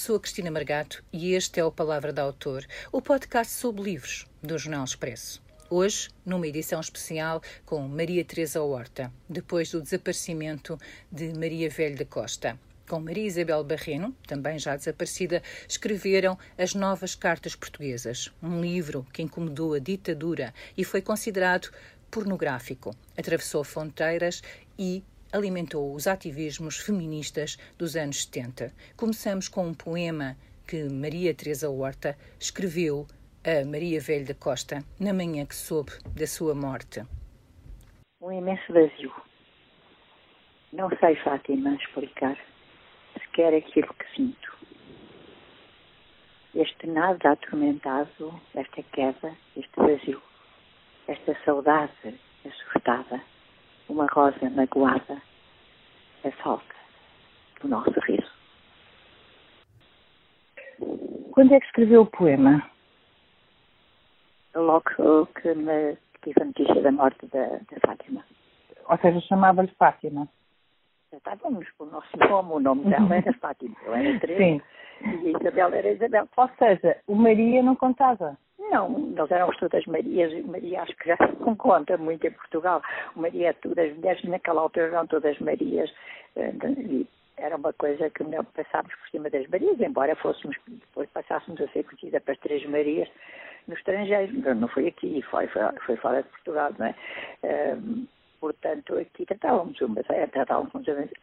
sou a Cristina Margato e este é o Palavra da Autor, o podcast sobre livros do Jornal Expresso. Hoje, numa edição especial com Maria Teresa Horta, depois do desaparecimento de Maria Velho da Costa. Com Maria Isabel Barreno, também já desaparecida, escreveram As Novas Cartas Portuguesas, um livro que incomodou a ditadura e foi considerado pornográfico. Atravessou fronteiras e alimentou os ativismos feministas dos anos 70. Começamos com um poema que Maria Teresa Horta escreveu a Maria Velho da Costa na manhã que soube da sua morte. Um imenso vazio. Não sei, Fátima, explicar sequer aquilo que sinto. Este nada atormentado, esta queda, este vazio, esta saudade assustada uma rosa magoada, a falta do nosso riso. Quando é que escreveu o poema? Logo que me tive a notícia da morte da, da Fátima. Ou seja, chamava-lhe Fátima. Estávamos com o nosso nome, o nome dela era Fátima, eu era Teresa. Sim. E a Isabel era Isabel. Ou seja, o Maria não contava. Não, nós éramos todas Marias, Maria acho que já não conta muito em Portugal. Maria é tudo, as mulheres naquela altura eram todas Marias, eh, era uma coisa que não passávamos por cima das Marias, embora fôssemos, depois passássemos a ser conhecida para as três Marias no estrangeiro, não foi aqui, foi, foi, foi fora de Portugal, não é? Um, portanto, aqui tratávamos umas, é, tratávamos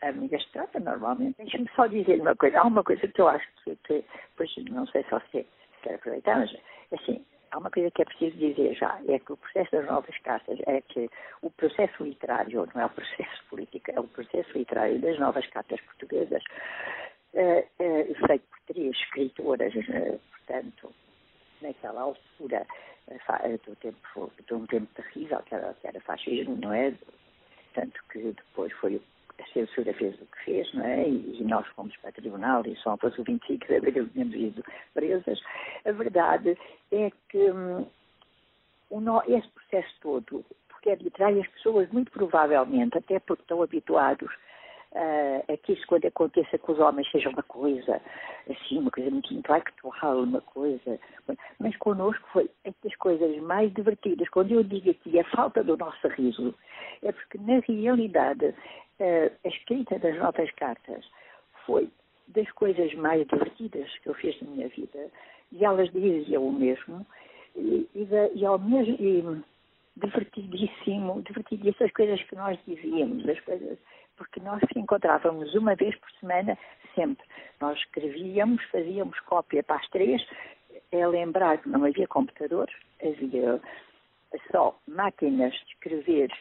amigas de trata normalmente. Deixa-me só dizer uma coisa, há uma coisa que eu acho que, que pois não sei se você quer aproveitar, mas assim, há uma coisa que é preciso dizer já, é que o processo das novas cartas é que o processo literário, não é o processo político, é o processo literário das novas cartas portuguesas, é, é, feito por três escritoras, é, portanto, naquela altura do, tempo, de um tempo terrível, que era, que era fascismo, não é? Tanto que depois foi a censura fez o que fez, não é? E, nós fomos para o tribunal e só fosse o 25 de abril tínhamos ido presas. A verdade é que hum, esse processo todo, porque é arbitrário, as pessoas muito provavelmente, até porque estão habituados uh, a que isso quando aconteça com os homens seja uma coisa, assim, uma coisa muito intelectual, uma coisa. Mas connosco foi das coisas mais divertidas. Quando eu digo aqui a falta do nosso riso, é porque na realidade a escrita das nossas cartas foi das coisas mais divertidas que eu fiz na minha vida. E elas diziam o mesmo. E, e, e ao mesmo. E, divertidíssimo, divertidíssimo essas coisas que nós dizíamos, as coisas, porque nós encontrávamos uma vez por semana, sempre. Nós escrevíamos, fazíamos cópia para as três, é lembrar que não havia computadores, havia só máquinas de escrever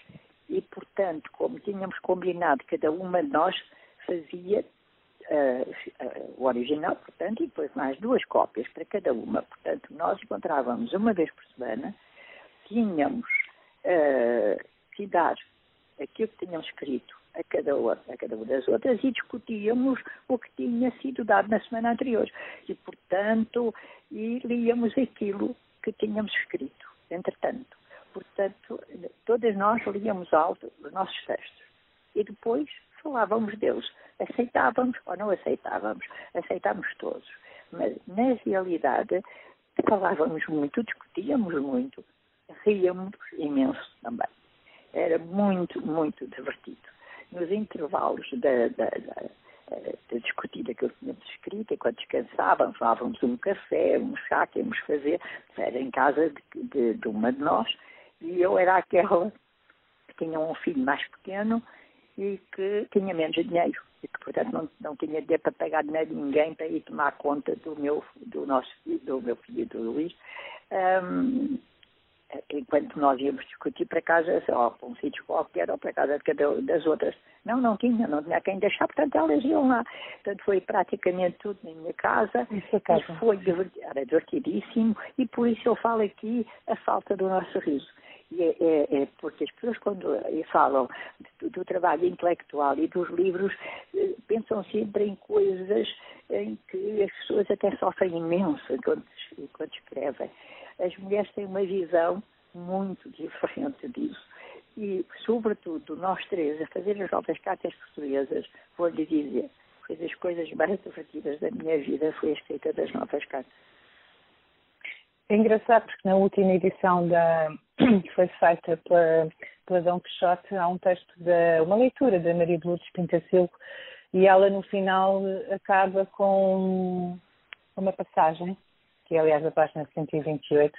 e, portanto, como tínhamos combinado, cada uma de nós fazia uh, uh, o original, portanto, e depois mais duas cópias para cada uma. Portanto, nós encontrávamos uma vez por semana, tínhamos uh, que dar aquilo que tínhamos escrito a cada, outra, a cada uma das outras e discutíamos o que tinha sido dado na semana anterior. E, portanto, e líamos aquilo que tínhamos escrito, entretanto. Portanto, todas nós líamos alto os nossos textos e depois falávamos deles. Aceitávamos ou não aceitávamos, aceitávamos todos. Mas, na realidade, falávamos muito, discutíamos muito, ríamos imenso também. Era muito, muito divertido. Nos intervalos da, da, da da discutida que eu tínhamos escrito, enquanto descansávamos, falávamos um café, um chá que íamos fazer, era em casa de, de, de, uma de nós, e eu era aquela que tinha um filho mais pequeno e que tinha menos dinheiro, e que, portanto, não, não tinha dinheiro para pagar dinheiro de ninguém para ir tomar conta do meu, do nosso do meu filho, do Luís. Um, enquanto nós íamos discutir para casa, ou para um sítio qualquer, ou para casa de cada das outras. Não, não tinha, não tinha quem deixar, portanto elas iam lá. Portanto foi praticamente tudo na minha casa, é casa. e foi era divertidíssimo, e por isso eu falo aqui a falta do nosso riso. É, é, é, porque as pessoas, quando falam do, do, trabalho intelectual e dos livros, eh, pensam sempre em coisas em que as pessoas até sofrem imenso quando, quando escrevem. As mulheres têm uma visão muito diferente disso. E, sobretudo, nós três, a fazer as novas cartas portuguesas, vou-lhe dizer, foi das coisas mais divertidas da minha vida, foi a escrita das novas cartas. É engraçado porque na última edição da, que foi feita pela, pela Dom Quixote há um texto, de, uma leitura da Maria de Lourdes Pintacilgo e ela no final acaba com uma passagem, que é aliás a página 128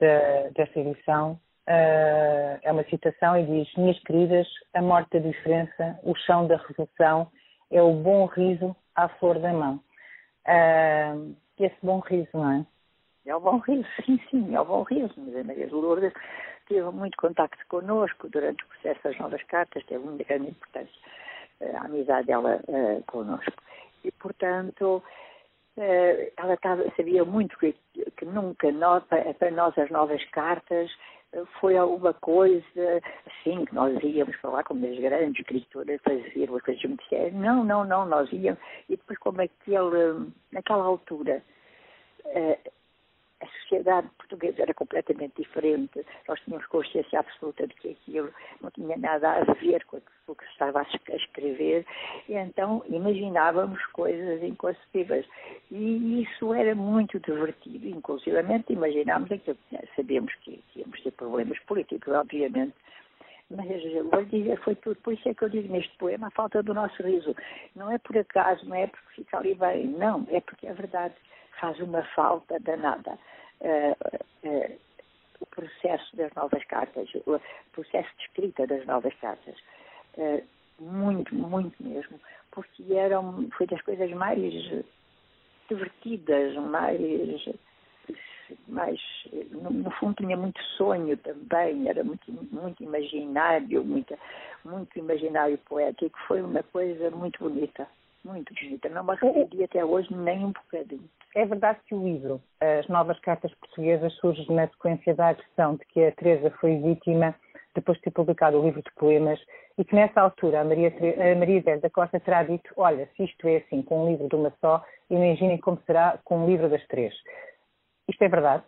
da, desta edição, uh, é uma citação e diz Minhas queridas, a morte da diferença, o chão da revolução é o bom riso à flor da mão. Uh, esse bom riso, não é? O bom riso, sim, sim, o bom riso. Mas a Maria de Lourdes teve muito contacto connosco durante o processo das novas cartas, teve uma grande importância a amizade dela uh, connosco. E, portanto, uh, ela tava, sabia muito que, que nunca, nós, para nós, as novas cartas foi alguma coisa assim que nós íamos lá como as grandes escritoras fazer umas coisas muito sérias. Não, não, não, nós íamos. E depois como aquele, naquela altura uh, a sociedade portuguesa era completamente diferente. Nós tínhamos consciência absoluta de que aquilo não tinha nada a ver com o que estava a escrever, e então imaginávamos coisas inconcebíveis. E isso era muito divertido, inclusivamente imaginámos sabíamos que íamos ter problemas políticos, obviamente, mas vou dizer, foi tudo. Por isso é que eu digo neste poema a falta do nosso riso. Não é por acaso, não é porque fica ali bem, não, é porque é verdade faz uma falta danada. Uh, uh, o processo das novas cartas, o processo de escrita das novas cartas. Uh, muito, muito mesmo, porque eram, foi das coisas mais divertidas, mais, no, no, fundo tinha muito sonho também, era muito, muito imaginário, muito, muito imaginário poético, foi uma coisa muito bonita muito bonita. Não me arrependi até hoje nem um bocadinho. É verdade que o livro, As Novas Cartas Portuguesas, surge na sequência da agressão de que a Teresa foi vítima depois de ter publicado o livro de poemas e que nessa altura a Maria, a Maria da Costa terá dito olha, se isto é assim com um livro de uma só, imaginem como será com um livro das três. Isto é verdade?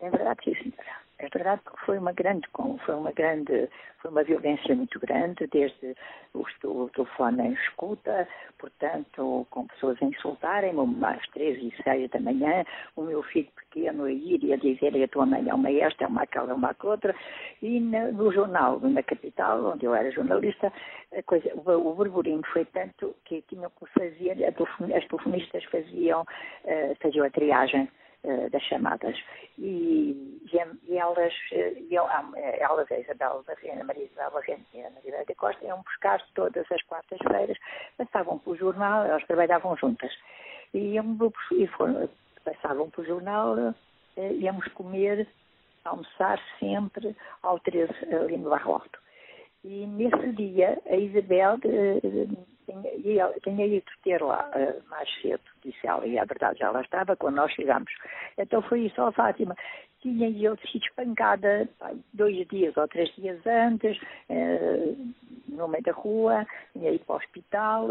É verdade, sim, senhora. É verdade que foi uma grande, foi uma grande, foi uma violência muito grande, desde o, telefone em escuta, portanto, com pessoas a insultarem-me, às três e seis da manhã, o meu filho pequeno a ir e a dizer a tua mãe é uma esta, é uma aquela, é uma outra, e no jornal, na capital, onde eu era jornalista, a coisa, o, o burburinho foi tanto que tinham que fazer, as telefonistas faziam, uh, faziam a triagem das chamadas. E, e elas, eh, iam, eh, elas, a Isabel Barrena, Maria Isabel Barrena e a Maria da Costa, iam buscar todas as quartas-feiras, passavam pelo jornal, elas trabalhavam juntas. E, iam, e foram, passavam pelo jornal, íamos comer, almoçar sempre ao 13 ali no Barro Alto. E nesse dia, a Isabel tinha, tinha ido ter lá uh, mais cedo, disse ela, e a verdade já lá estava quando nós chegámos. Então foi isso, ó Fátima. Tinha eu sido espancada dois dias ou três dias antes, uh, no meio da rua, tinha ido para o hospital.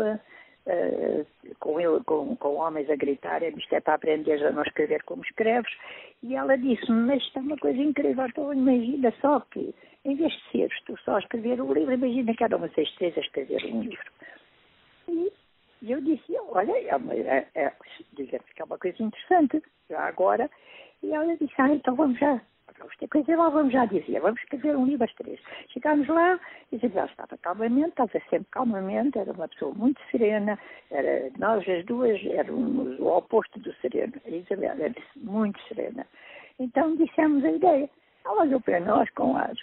Uh, com, ele, com, com homens a gritarem isto é para aprender a não escrever como escreves e ela disse-me, mas isto é uma coisa incrível então imagina só que em vez de seres tu só a escrever um livro, imagina que eram vocês três a escrever um livro e eu disse, olha, é, é, que é uma coisa interessante, já agora. E ela disse, ah, então vamos já, vamos ter coisa lá, vamos já dizer, vamos escrever um livro às três. Chegámos lá, Isabel estava calmamente, estava sempre calmamente, era uma pessoa muito serena, era, nós as duas éramos o oposto do sereno. A Isabel era muito serena. Então dissemos a ideia. Ela olhou para nós com as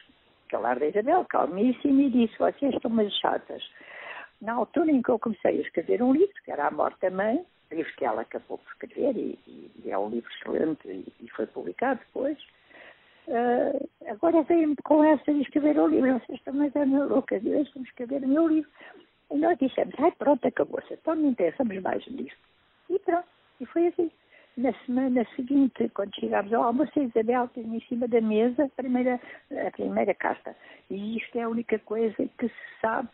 calar da Isabel, calmíssima, e disse, vocês estão mais chatas na altura em que eu comecei a escrever um livro, que era A Morte da Mãe, livro que ela acabou por escrever e, e é um livro excelente e, e foi publicado depois, uh, agora veio-me com essa de escrever o livro. Vocês também estão louca, deixem-me escrever o meu livro. E nós dissemos, ai pronto, acabou-se, então não interessamos mais nisso. E pronto, e foi assim. Na semana seguinte, quando chegámos ao almoço, a Isabel tinha em cima da mesa a primeira, a primeira carta. E isto é a única coisa que se sabe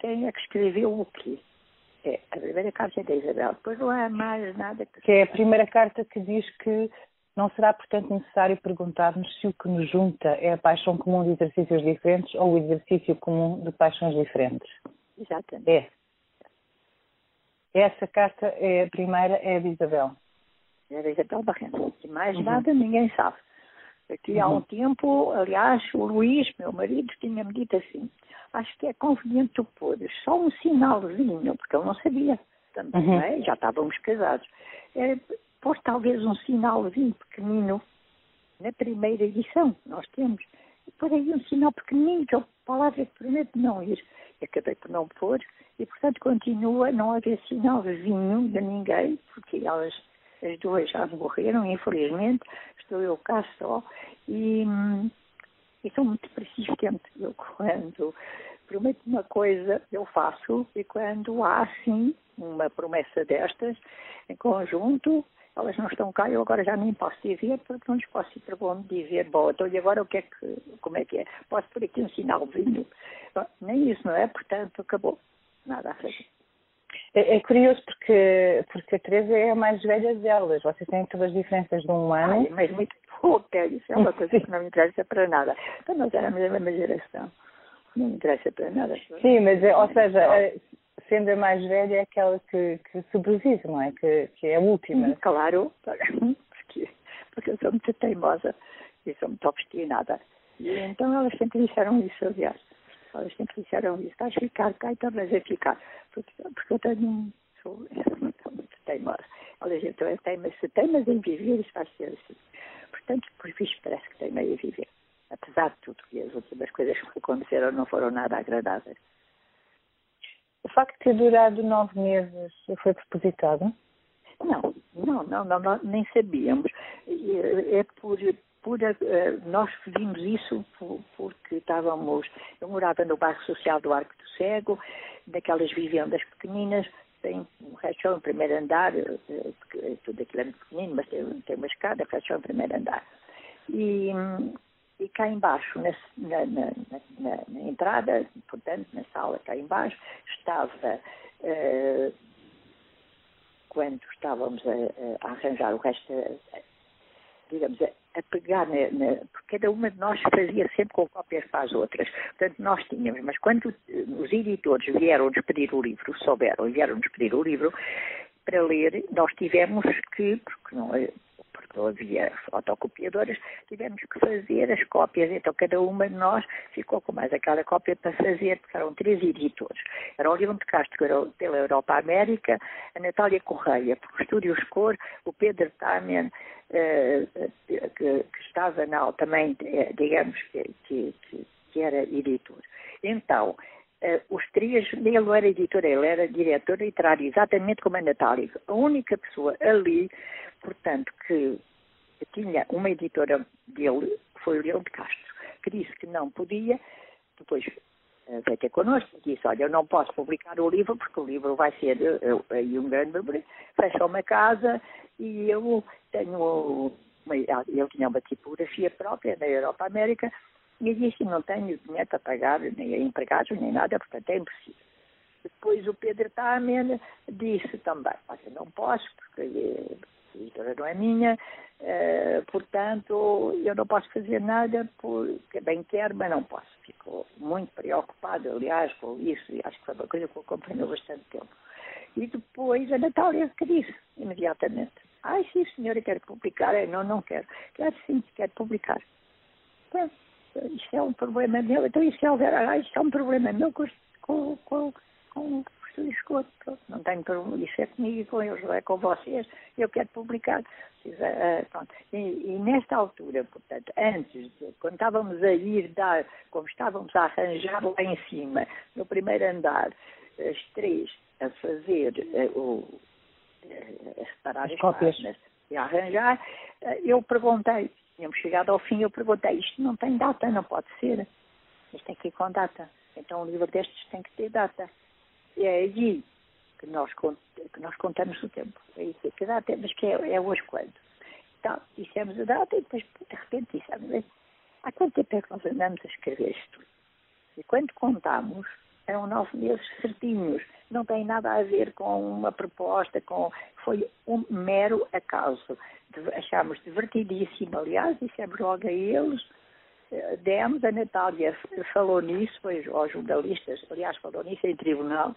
quem é que escreveu o quê. É, a primeira carta é da Isabel, depois não há mais nada que... que é a primeira carta que diz que não será, portanto, necessário perguntar-nos se o que nos junta é a paixão comum de exercícios diferentes ou o exercício comum de paixões diferentes. Exatamente. É. Essa carta, é, a primeira, é a de Isabel. É da Isabel Barrento. E mais uhum. nada ninguém sabe. Aqui uhum. há um uhum. tempo, aliás, o Luís, meu marido, tinha-me dito assim, acho que é conveniente tu pôres só um sinalzinho, porque eu não sabia também, uhum. é? já estávamos casados. É, pôs talvez um sinalzinho pequenino na primeira edição, nós temos. E por aí um sinal pequenino, que é a palavra que promete não ir. E acabei por não pôr, e portanto continua a não haver sinalzinho de ninguém, porque elas as duas já morreram, infelizmente, estou eu cá só, e, e sou muito persistente. Eu, quando prometo uma coisa, eu faço, e quando há, sim, uma promessa destas, em conjunto, elas não estão cá, eu agora já nem posso dizer, porque não lhes posso ir para onde dizer, bom, então e agora o que é que, como é que é? Posso por aqui um sinalzinho? Bom, nem isso, não é? Portanto, acabou. Nada a fazer. É, é, curioso porque, porque a Teresa é a mais velha delas. Vocês têm todas as diferenças de um ano. Ai, mas muito pouca. Isso é uma coisa que não me interessa para nada. Então nós éramos a mesma geração. Não me interessa para nada. Sim, mas, ou seja, sendo a mais velha é aquela que, que sobrevive, não é? Que, que é a última. Hum, claro, porque, porque eu sou muito teimosa e sou muito obstinada. E então elas sempre disseram isso, aliás. Elas sempre disseram isso. A ficar cá, então vais a ficar porque, porque eu tenho sou, sou muito teimosa. Olha, gente, eu teimo, se teimas em viver, isso vai ser assim. Portanto, por visto, parece que teimei a viver. Apesar de tudo, que as últimas coisas que aconteceram não foram nada agradáveis. O facto de ter durado nove meses foi propositado? Não, não, não, não, não nem sabíamos. É por, por, uh, nós vimos isso por, porque estávamos. Eu morava no bairro social do Arco do Cego, daquelas vivendas pequeninas, tem um rachão em primeiro andar, uh, tudo aquilo é muito pequenino, mas tem, uma escada, rachão em primeiro andar. E, e cá embaixo, na, na, na, na, entrada, portanto, na sala cá embaixo, estava. Uh, quando estávamos a, a, arranjar o resto, digamos, a pegar, na, na, porque cada uma de nós fazia sempre com cópias para as outras. Portanto, nós tínhamos, mas quando os editores vieram-nos pedir o livro, souberam e vieram-nos pedir o livro para ler, nós tivemos que, porque não, não havia fotocopiadoras, tivemos que fazer as cópias. Então, cada uma de nós ficou com mais aquela cópia para fazer, porque eram três editores. Era o Leão de Castro pela Europa América, a Natália Correia, por Estúdios Cor, o Pedro Tamen, eh, que, que, estava na, também, eh, digamos, que, que, que era editor. Então, Uh, os três, ele era editor, ele era diretor literário, exatamente como a Natália. A única pessoa ali portanto, que tinha uma editora dele, foi o Leão de Castro, que disse que não podia, depois veio ter connosco e disse, olha, eu não posso publicar o livro porque o livro vai ser aí um grande fecha uma casa e eu tenho uma, ele tinha uma tipografia própria na Europa América e disse, não tenho dinheiro para pagar nem empregados nem nada, portanto é impossível. Depois o Pedro Tamen disse também, olha, não posso porque a editora não é minha, uh, portanto, eu não posso fazer nada porque bem quero, mas não posso. Ficou muito preocupado, aliás, com isso, e acho que foi uma coisa que eu acompanhou bastante tempo. E depois a Natália que disse, imediatamente, ai sim senhora, quero publicar. Eu, não, não quero. Quero sim, quero publicar. Bom, isso é um problema meu, então isso é, ah, isso é um problema meu com, com, com, com isso esgoto. Não tenho problema, isso é comigo e com eles, não é com vocês. Eu quero publicar. Eh, e, e, nesta altura, portanto, antes, de, quando estávamos a ir dar, como estávamos a arranjar lá em cima, no primeiro andar, as três a fazer uh, o, uh, a separar as, as páginas e a arranjar, uh, eu perguntei, tínhamos chegado ao fim, eu perguntei, isto não tem data, não pode ser. Isto tem que ir com data. Então um livro destes tem que ter data. E é aí que nós, que nós contamos o tempo. É isso que data, mas que é, é hoje quando. Então, dissemos a data e depois, de repente, dissemos, há quanto tempo é que nós andamos a escrever isto? E quando contamos, eram nove meses certinhos. Não tem nada a ver com uma proposta, com foi um mero acaso. Achámos divertidíssimo, aliás, dissemos logo a eles, eh, demos, a Natália falou nisso, foi aos jornalistas, aliás, falou nisso em tribunal,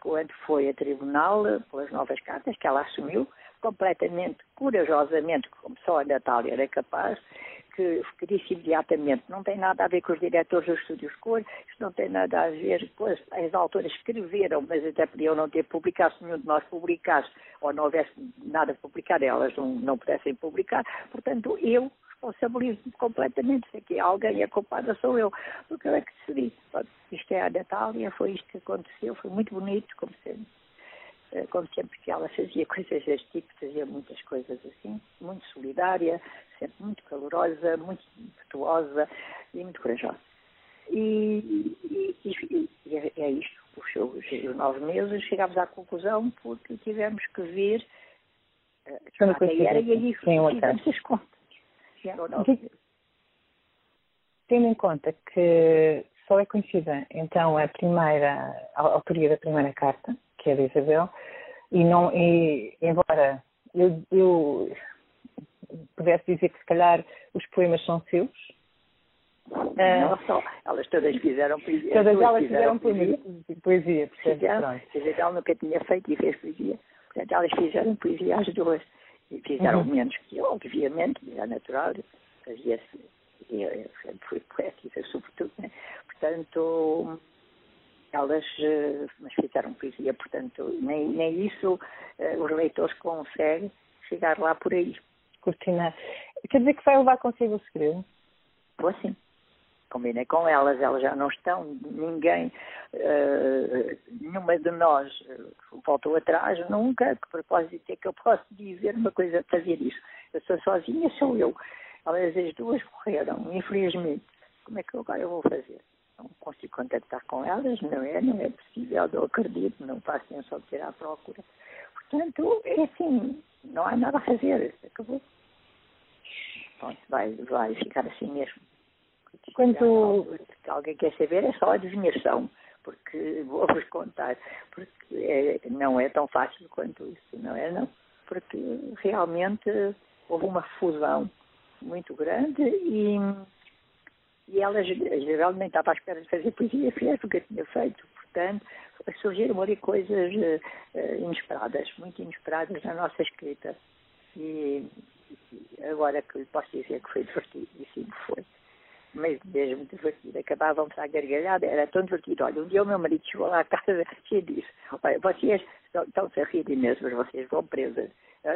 quando foi a tribunal, pelas novas cartas que ela assumiu, completamente, corajosamente, como só a Natália era capaz, que, disse imediatamente, não tem nada a ver com os diretores dos estúdios cor, isto não tem nada a ver com as, as autoras escreveram, mas até podiam não ter publicado, se nenhum de nós publicasse, ou não houvesse nada a publicar, elas não, não pudessem publicar, portanto, eu responsabilizo-me completamente, se aqui alguém é culpada sou eu, porque eu é que decidi. Isto é a Natália, foi isto que aconteceu, foi muito bonito, como sempre como sempre que ela fazia coisas deste tipo, fazia muitas coisas assim, muito solidária, sempre muito calorosa, muito impetuosa e muito corajosa. E, e, e, e é, é isto, os, os nove meses chegámos à conclusão porque tivemos que ver uh, que era e aí fizemos as contas. Tendo em conta que só é conhecida então a primeira, a autoria da primeira carta, que é de Isabel, e não, e, embora eu, eu pudesse dizer que se calhar os poemas são seus. Não uh, só, elas todas fizeram poesia. Todas elas fizeram, poesia. Poesia, fizeram, ela nunca tinha feito e fez poesia. Portanto, elas fizeram poesia às duas. E fizeram uhum. menos que eu, obviamente, era natural. Fazia-se, eu sempre fui poética, sobretudo. Né? Portanto, elas uh, mas fizeram poesia, portanto, nem, nem isso uh, os leitores conseguem chegar lá por aí. Cortina, quer dizer que vai levar consigo o segredo? Vou sim. Combinei com elas, elas já não estão, ninguém, uh, nenhuma de nós voltou atrás, nunca, que propósito é que eu posso dizer uma coisa, fazer isso. Eu sou sozinha, sou eu. Elas as duas morreram, infelizmente. Como é que agora eu vou fazer? Não consigo contactar com elas, não é, não é possível, eu acredito, não faço nem só tirar a procura. Portanto, é assim, não há nada a fazer, acabou. Pronto, vai, vai ficar assim mesmo. Quando se alguém quer saber, é só adivinhação, porque vou-vos contar, porque é, não é tão fácil quanto isso, não é não? Porque realmente houve uma fusão muito grande e e ela geralmente estava à espera de fazer poesia, fez o que tinha feito. Portanto, surgiram ali coisas uh, inesperadas, muito inesperadas na nossa escrita. E agora que posso dizer que foi divertido, e sim foi. Mas mesmo divertido. Acabávamos a gargalhada, era tão divertido. Olha, um dia o meu marido chegou lá à casa e disse: Olha, vocês estão-se a rir mesmo, vocês vão presas.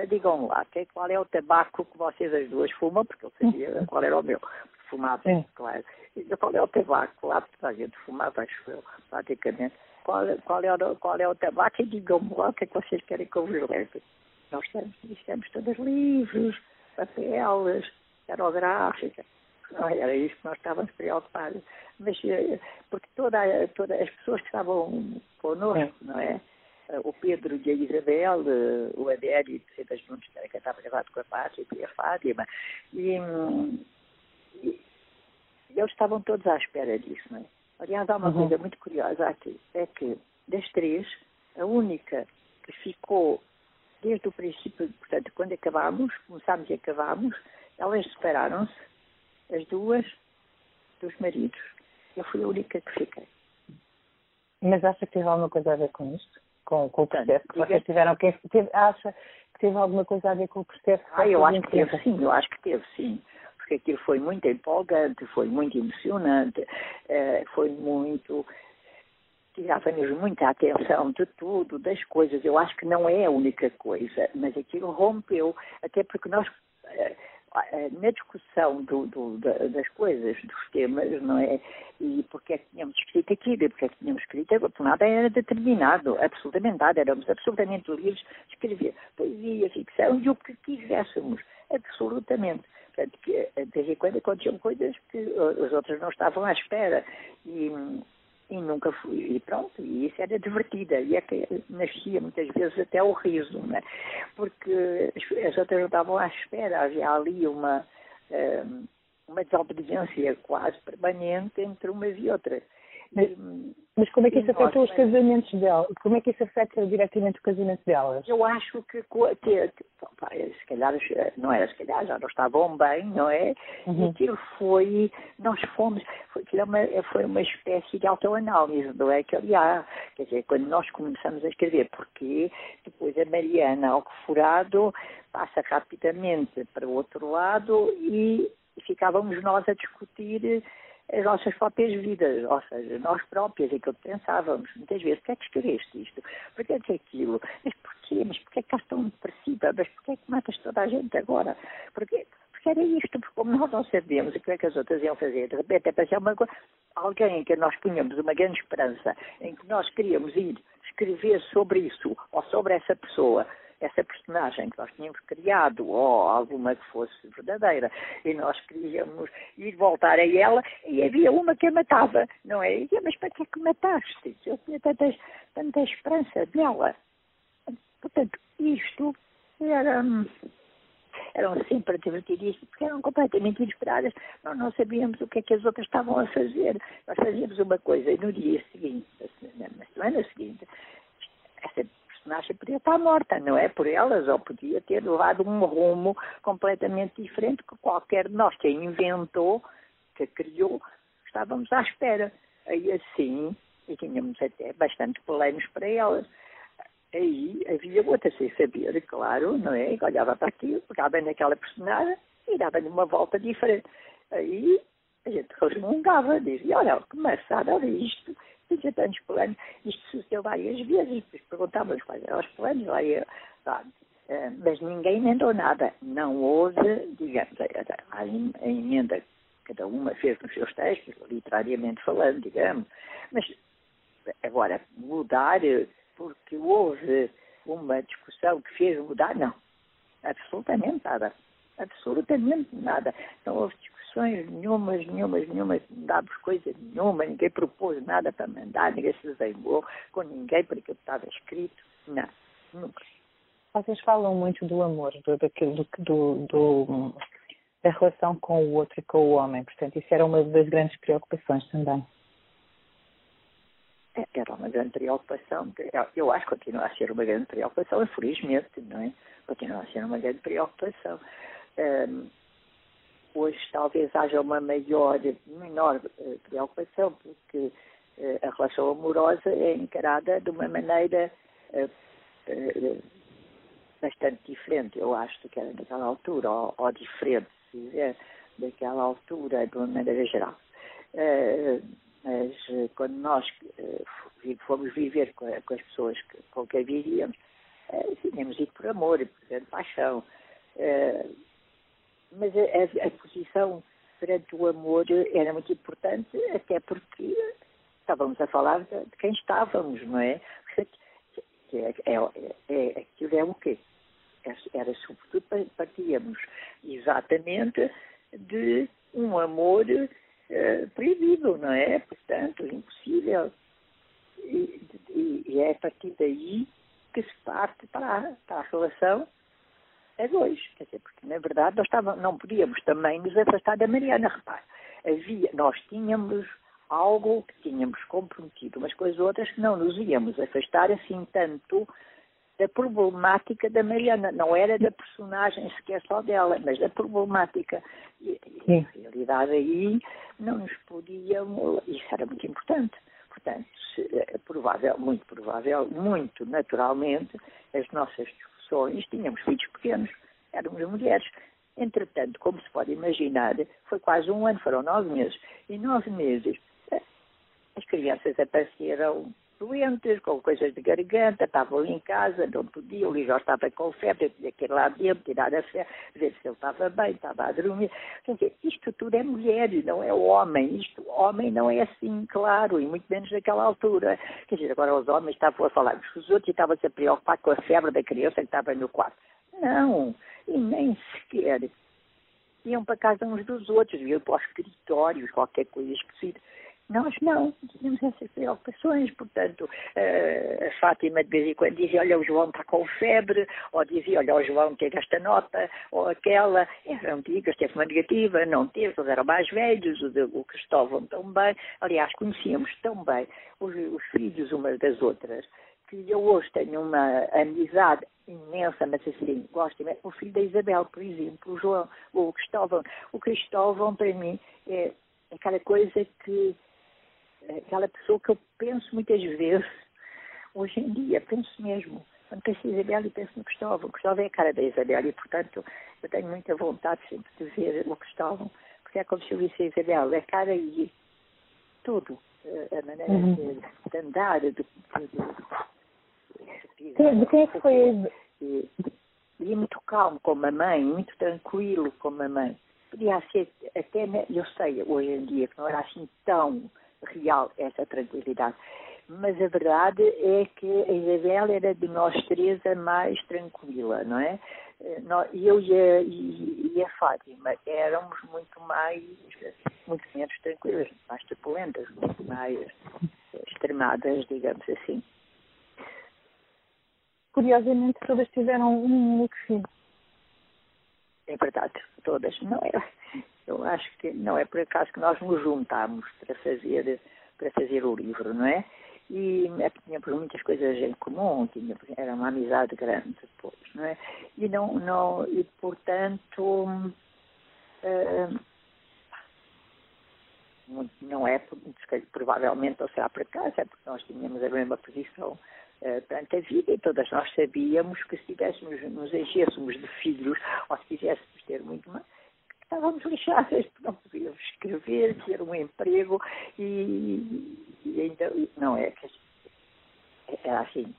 Digam lá, que, qual é o tabaco que vocês as duas fumam, porque eu sabia qual era o meu fumava, Sim. claro. E qual é o tabaco? Lá a gente fumava, acho eu, praticamente. Qual, qual, é, o, qual é o tabaco? E digam-me lá o que é que vocês querem que eu vos leve. Nós temos, temos todos livros, papéis, aerográfica. Não, era isso que nós estávamos preocupados. Mas, eh, porque toda, toda as pessoas que estavam connosco, não é? o Pedro e a Isabel, eh, o Adélio, das juntos, que estava levado com a Pátria e a Fátima, e, hum, eles estavam todos à espera disso, não é? Aliás, há uma uhum. coisa muito curiosa aqui, é que das três, a única que ficou desde o princípio, portanto, quando acabámos, começámos e acabámos, elas separaram-se, as duas, dos maridos. Eu fui a única que fiquei. Mas acha que teve alguma coisa a ver com isto? Com, com o processo que vocês tiveram? Que teve, acha que teve alguma coisa a ver com o processo? Ah, eu acho que teve sim, eu acho que teve sim porque aquilo foi muito empolgante, foi muito emocionante, eh, foi muito. tirava-nos muita atenção de tudo, das coisas. Eu acho que não é a única coisa, mas aquilo rompeu, até porque nós eh, eh, na discussão do, do, das coisas, dos temas, não é? E porque é que tínhamos escrito aquilo, e porque é que tínhamos escrito, porque nada era determinado, absolutamente nada, éramos absolutamente livres de escrever poesia, ficção e o que quiséssemos, absolutamente. Portanto, que de vez em quando aconteciam coisas que os outros não estavam à espera. E, e nunca fui. E pronto, e isso era divertida. E é que nascia muitas vezes até o riso, né? porque as outras não estavam à espera. Havia ali uma, eh, uma desobediência quase permanente entre umas e outras. Mas, como é que isso afeta os casamentos delas? Como é que isso afeta diretamente o casamento delas? Eu acho que, que, que se calhar, não era se calhar, já não estavam bem, não é? Uhum. E aquilo foi, nós fomos, foi, aquilo é uma, foi uma espécie de autoanálise, não é? Que ali há, Quer dizer, quando nós começamos a escrever, porque depois a Mariana Alcoforado passa rapidamente para o outro lado e, e ficávamos nós a discutir as nossas próprias vidas, ou seja, nós próprias, aquilo que pensávamos, muitas vezes, porquê é que escreveste isto? Porquê é que aquilo? Mas porquê? Mas porquê é que estás tão depressiva? Mas porquê é que matas toda a gente agora? Porquê? Porque era isto, porque como nós não sabíamos o que é que as outras iam fazer, de repente apareceu uma coisa, alguém em que nós punhamos uma grande esperança, em que nós queríamos ir escrever sobre isso, ou sobre essa pessoa, essa personagem que nós tínhamos criado, ou alguma que fosse verdadeira, e nós queríamos ir voltar a ela, e havia uma que a matava, não é? E mas para que é que mataste? Eu tinha tanta, tanta esperança nela. Portanto, isto era eram sempre divertidíssimas, porque eram completamente inesperadas. Nós não sabíamos o que é que as outras estavam a fazer. Nós fazíamos uma coisa e no dia seguinte, na semana seguinte, essa personagem podia estar morta, não é? Por elas, ou podia ter levado um rumo completamente diferente que qualquer de nós que a inventou, que a criou, estávamos à espera. Aí assim, e tínhamos até bastante planos para elas. Aí havia outra sem saber, claro, não é? E olhava para aquilo, pegava naquela personagem e dava-lhe uma volta diferente. Aí a gente resmungava, dizia, olha, que maçada, isto, tantos planos. Isto sucedeu várias vezes, perguntávamos quais eram os planos, eh, mas ninguém emendou nada. Não houve, digamos, a, a emenda, cada uma fez nos seus textos, literariamente falando, digamos, mas agora mudar porque houve uma discussão que fez mudar, não. Absolutamente nada. Absolutamente nada. Não houve discussões nenhumas, nenhumas, nenhumas, não dávamos coisa nenhuma, ninguém propôs nada para mandar, ninguém se zangou com ninguém porque estava escrito. Não, nunca. Vocês falam muito do amor, do, do, do, do, da relação com o outro e com o homem, portanto, isso era uma das grandes preocupações também. É, era uma grande preocupação, eu acho que continua a ser uma grande preocupação, infelizmente, não é? Continua a ser uma grande preocupação. Um, hoje talvez haja uma maior, menor uh, preocupação, porque uh, a relação amorosa é encarada de uma maneira uh, bastante diferente, eu acho, do que era naquela altura, ou, ou diferente, se quiser, daquela altura, de uma maneira geral. Mas eh, quando nós eh, fomos viver com, as pessoas com quem vivíamos, eh, tínhamos ido por amor, por grande paixão. Mas a, a, a posição perante o amor era muito importante, até porque estávamos a falar de, de quem estávamos, não é? É, é, é, aquilo é o quê? Era sobretudo partíamos exatamente de um amor é, proibido, não é? Portanto, impossível. E, e, e, é a partir daí que se parte para, para a relação a dois. Quer dizer, porque na verdade nós estávamos, não podíamos também nos afastar da Mariana. Repare, havia, nós tínhamos algo que tínhamos comprometido umas com as outras que não nos íamos afastar assim tanto da problemática da Mariana, não era da personagem sequer só dela, mas da problemática. E, e na realidade aí não nos podiam, isso era muito importante. Portanto, é provável, muito provável, muito naturalmente, as nossas discussões, tínhamos filhos pequenos, éramos mulheres. Entretanto, como se pode imaginar, foi quase um ano, foram nove meses. E nove meses, eh, as crianças apareceram doentes, com coisas de garganta, estavam em casa, não podiam, o já estava com febre, eu tinha que ir lá dentro, tirar a febre, ver se ele estava bem, estava a dormir. Quer dizer, isto tudo é mulher, não é homem. Isto, homem não é assim, claro, e muito menos naquela altura. Quer dizer, agora os homens estavam a falar com os outros e estavam-se a preocupar com a febre da criança que estava no quarto. Não, e nem sequer iam para casa uns dos outros, iam para os escritórios, qualquer coisa esquisita. Nós não, tínhamos essas preocupações, portanto, uh, a Fátima de vez em quando dizia, olha, o João está com febre, ou dizia, olha, o João teve esta nota, ou aquela, eram antigas, teve uma negativa, não teve, eles eram mais velhos, o, o Cristóvão também, aliás, conhecíamos tão bem os, os filhos umas das outras, que eu hoje tenho uma amizade imensa, mas assim, gosto imenso. O filho da Isabel, por exemplo, o João, o Cristóvão. O Cristóvão, para mim, é aquela coisa que aquela pessoa que eu penso muitas vezes hoje em dia, penso mesmo. Quando penso em Isabel e penso no Cristóvão. O Cristóvão é a cara da Isabel e, portanto, eu tenho muita vontade sempre de ver o Cristóvão, porque é como se eu visse a Isabel, é a cara e tudo. Eh, a maneira uhum. de, de, andar, de, de, de, de quem é que foi? E, e muito calmo como a mãe, muito tranquilo como a mãe. Podia ser até, eu sei hoje em dia que não era assim tão real essa tranquilidade, mas a verdade é que a Isabel era de nós três a mais tranquila, não é? Eu e a, e a Fátima éramos muito mais, muito menos tranquilas, mais turbulentas, muito mais extremadas, digamos assim. Curiosamente, todas tiveram um único filho. É verdade, todas. Não é, eu acho que não é por acaso que nós nos juntámos para fazer, para fazer o livro, não é? e é, tínhamos muitas coisas em comum, tínhamos, era uma amizade grande depois, não é? E, não, não, e portanto, uh, não é, provavelmente não será por acaso, é porque nós tínhamos a mesma posição uh, perante a vida e todas nós sabíamos que se tivéssemos, nos enchêssemos de filhos, ou se quiséssemos ter muito mais, estávamos lixadas, não podíamos escrever, ter um emprego e, e ainda, não é, era assim,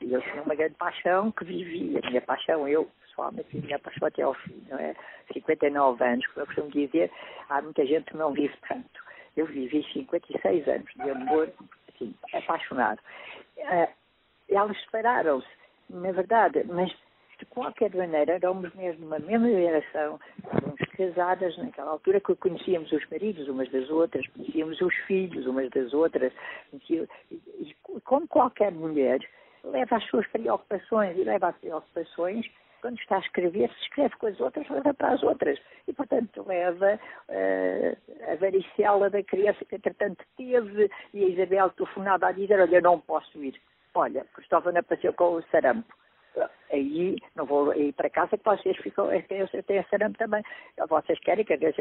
eu tinha uma grande paixão que vivia, minha paixão, eu pessoalmente, minha paixão até ao fim, não é? 59 anos, como eu costumo dizer, há muita gente que não vive tanto. Eu vivi 56 anos de amor, assim, apaixonado. Uh, elas separaram-se, na verdade, mas de qualquer maneira, éramos mesmo uma mesma geração, éramos casadas naquela altura que conhecíamos os maridos umas das outras, conhecíamos os filhos umas das outras, e, como qualquer mulher, leva as suas preocupações e leva as preocupações quando está a escrever, se escreve com as outras, leva para as outras. E, portanto, leva uh, a varicela da criança que, entretanto, teve, e a Isabel telefonava a dizer, olha, não posso ir. Olha, Cristóvão apareceu com o sarampo aí não vou ir para casa que vocês ficam, eu tenho sarampo também. Vocês querem que a gente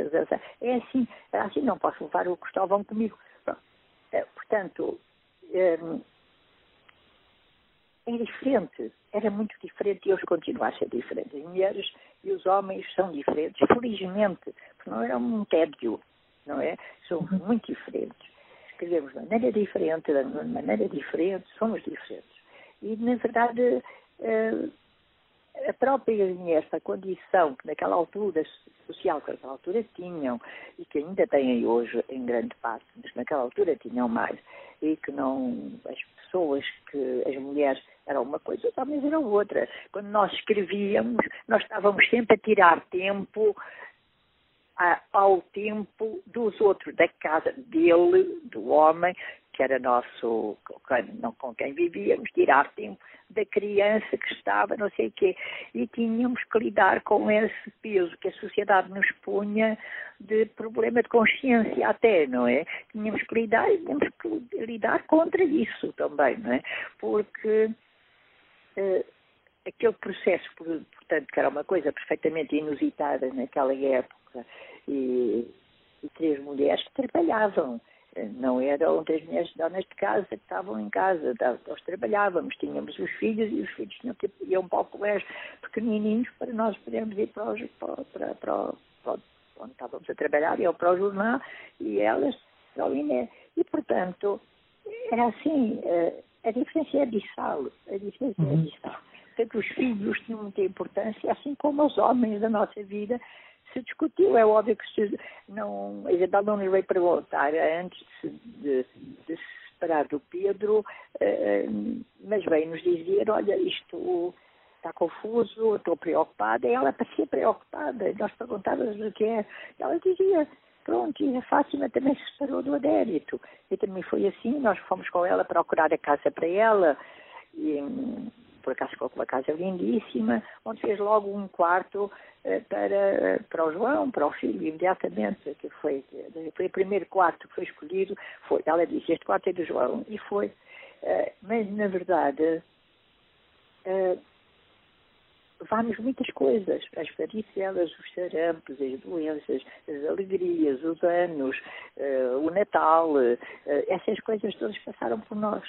é assim, é assim, não posso levar o Cristóvão comigo. É, portanto, é, é diferente, era muito diferente e hoje continua a ser diferente. As mulheres e os homens são diferentes, felizmente, porque não é um tédio, não é? São uhum. muito diferentes. Escrevemos de maneira diferente, de maneira diferente, somos diferentes. E, na verdade, a própria essa condição que naquela altura social que naquela altura tinham e que ainda têm hoje em grande parte, mas naquela altura tinham mais, e que não as pessoas que as mulheres eram uma coisa, os homens eram outra. Quando nós escrevíamos, nós estávamos sempre a tirar tempo ao tempo dos outros, da casa dele, do homem, que era nosso, com quem vivíamos, tirar tempo da criança que estava, não sei o quê. E tínhamos que lidar com esse peso que a sociedade nos punha de problema de consciência até, não é? Tínhamos que lidar e tínhamos que lidar contra isso também, não é? Porque uh, aquele processo, portanto, que era uma coisa perfeitamente inusitada naquela época, e, e três mulheres que trabalhavam não eram as minhas donas de casa que estavam em casa, nós trabalhávamos, tínhamos os filhos e os filhos tinham que iam para o colégio pequenininhos para nós podermos ir para, os, para, para, para, onde estávamos a trabalhar, iam para o jornal e elas para o INE. E, portanto, era assim, eh, a diferença é abissal, a diferença é uhum. é abissal. Portanto, os filhos tinham muita importância, assim como os homens da nossa vida, se discutiu. É óbvio que não, a Isabel não lhe veio perguntar antes de, de, se separar do Pedro, mas veio-nos dizer, olha, isto está confuso, estou preocupada. E ela parecia preocupada. Nós perguntávamos o que é. Ela dizia, pronto, e a Fátima também se separou do Adérito. E também foi assim, nós fomos com ela procurar a casa para ela. E, por acaso ficou com uma casa lindíssima, onde fez logo um quarto eh, para, para o João, para o filho, imediatamente, que foi, foi o primeiro quarto que foi escolhido, foi, ela disse, este quarto é do João, e foi. Eh, mas, na verdade, eh, várias muitas coisas, as varicelas, os sarampos, as doenças, as alegrias, os anos, o Natal, essas coisas todas passaram por nós.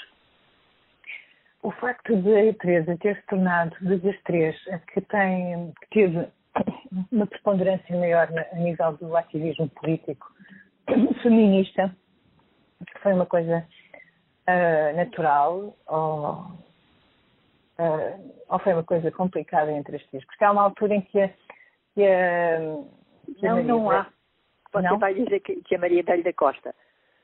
O facto de a Teresa ter se tornado das três que tem, que teve uma preponderância maior a nível do ativismo político feminista, foi uma coisa uh, natural ou, uh, ou foi uma coisa complicada entre as três? Porque há uma altura em que a. Que a, que não, a não há. Você não? vai dizer que, que a Maria Velho da Costa.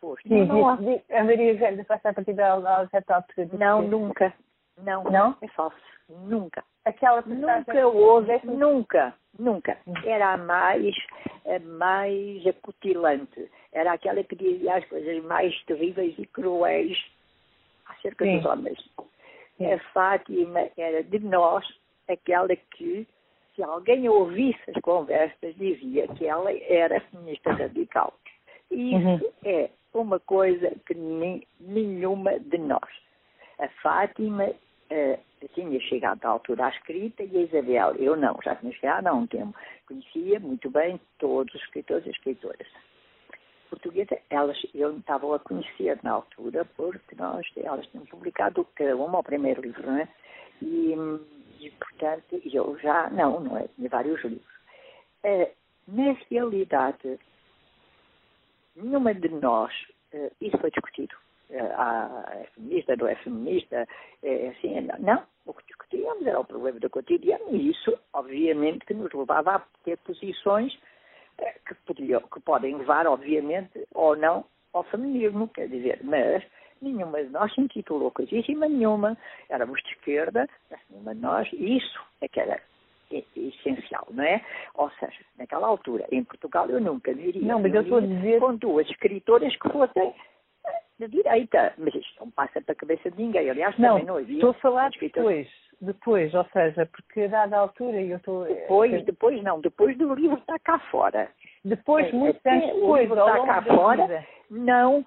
Poxa, Sim, não, não há. a Maria Velho da Costa a partir da altura. Não, nunca. Não, não, é falso. Nunca. Aquela nunca houve, nunca, nunca. Era a mais, a mais acutilante. Era aquela que dizia as coisas mais terríveis e cruéis acerca Sim. dos homens. Sim. A Fátima era de nós aquela que, se alguém ouvisse as conversas, dizia que ela era feminista radical. E isso uhum. é uma coisa que nem, nenhuma de nós. A Fátima uh, tinha chegado à altura à escrita e a Isabel, eu não, já tinha chegado há um tempo, conhecia muito bem todos os escritores e escritoras. Portuguesa, elas, eu estava a conhecer na altura, porque nós, elas tinham publicado cada uma o primeiro livro, não é? E, e portanto, eu já, não, não é? Tinha vários livros. Uh, na realidade, nenhuma de nós, uh, isso foi discutido é feminista, não é feminista, é assim, não. O que discutíamos era o problema do cotidiano e isso, obviamente, que nos levava a ter posições eh, que, podiam, que podem levar, obviamente, ou não ao feminismo, quer dizer, mas nenhuma de nós se intitulou coisíssima nenhuma, éramos de esquerda, nenhuma de nós, isso é que era essencial, não é? Ou seja, naquela altura, em Portugal, eu nunca diria não, mas eu estou a dizer... com duas escritoras que fossem da direita, mas isto não passa para a cabeça de ninguém. Aliás, não, também não havia. Estou a falar depois, depois, ou seja, porque a dada altura eu estou. Depois, depois não, depois do livro está cá fora. Depois, é, muito tempo depois, o livro está cá fora, vida. não.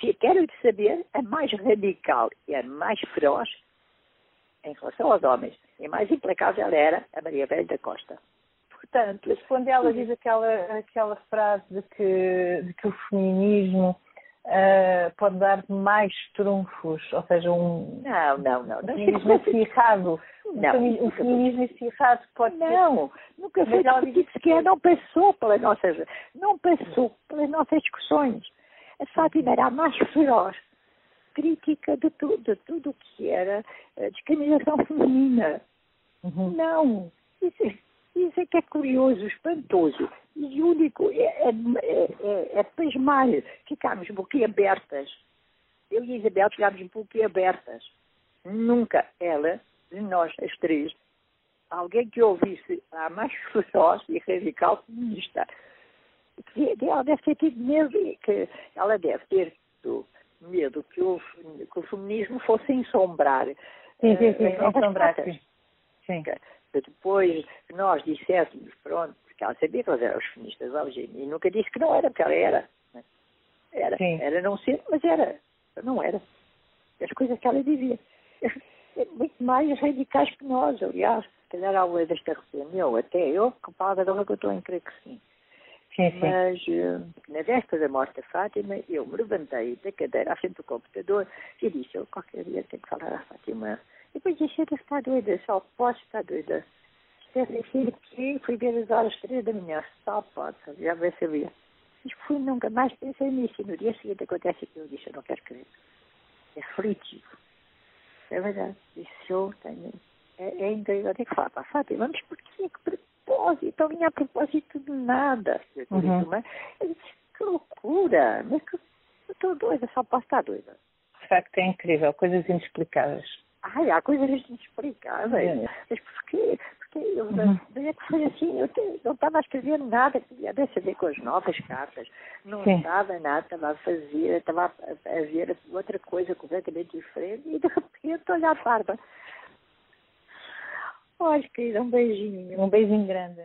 Se quero saber, a mais radical e a mais feroz em relação aos homens, e mais implacável ela era a Maria Velha da Costa. Portanto, quando ela diz aquela, aquela frase de que, de que o feminismo uh, pode dar mais trunfos, ou seja, um, não, não, não, um feminismo acirrado. Não, um, feminismo acirrado pode Não, nunca foi discutido sequer, não passou pelas nossas, não passou pelas nossas discussões. A Fátima era a mais feroz crítica de tudo, de tudo que era uh, discriminação feminina. Uhum. Não, isso, isso é que é curioso, espantoso. E único é, é, é, é pasmar, ficámos boquiabertas. Eu e a Isabel ficámos boquiabertas. Nunca ela, de nós as três, alguém que ouvisse a mais feroz e radical feminista, ela deve ter tido medo, que ela deve ter tido medo que o, que o feminismo fosse ensombrar. Sim, sim, sim, uh, ensombrar, sim. sim. Depois nós disséssemos, pronto, porque ela sabia que elas eram os feministas hoje, e nunca disse que não era, porque ela era. Né? Era, Sim. era não ser, mas era. Não era. As coisas que ela dizia. É muito mais radicais que nós, aliás. Se calhar alguma desta arrependeu, até eu, que de honra que eu estou em crer que sim. Sim, sim. Mas uh, na véspera da morte da Fátima, eu me levantei da cadeira à frente do computador e disse, eu qualquer dia tenho que falar à Fátima. E depois disse, está doida, só posso estar doida. Pensei que fui ver as horas três da manhã, só pode, já vai saber. Mas fui nunca mais pensei nisso. E no dia seguinte acontece aquilo, eu disse, eu não quero crer. É aflitivo. É verdade. Isso eu tenho. É, é incrível. Eu tenho que falar para a Fátima, mas porquê? Propósito? Eu vinha a propósito de nada. Eu uhum. mas, eu disse, que loucura. Mas que, eu estou doida, só posso estar doida. De facto, é incrível. Coisas inexplicáveis. Ai, há coisas inexplicáveis. É. Mas porquê? Porque eu, uhum. é que foi assim, eu te, não estava a escrever nada tinha a ver com as novas cartas. Não Sim. estava nada, estava a fazer, estava a, a ver outra coisa completamente diferente e de repente olhar a barba. Olha, querida, um beijinho. Um beijinho grande.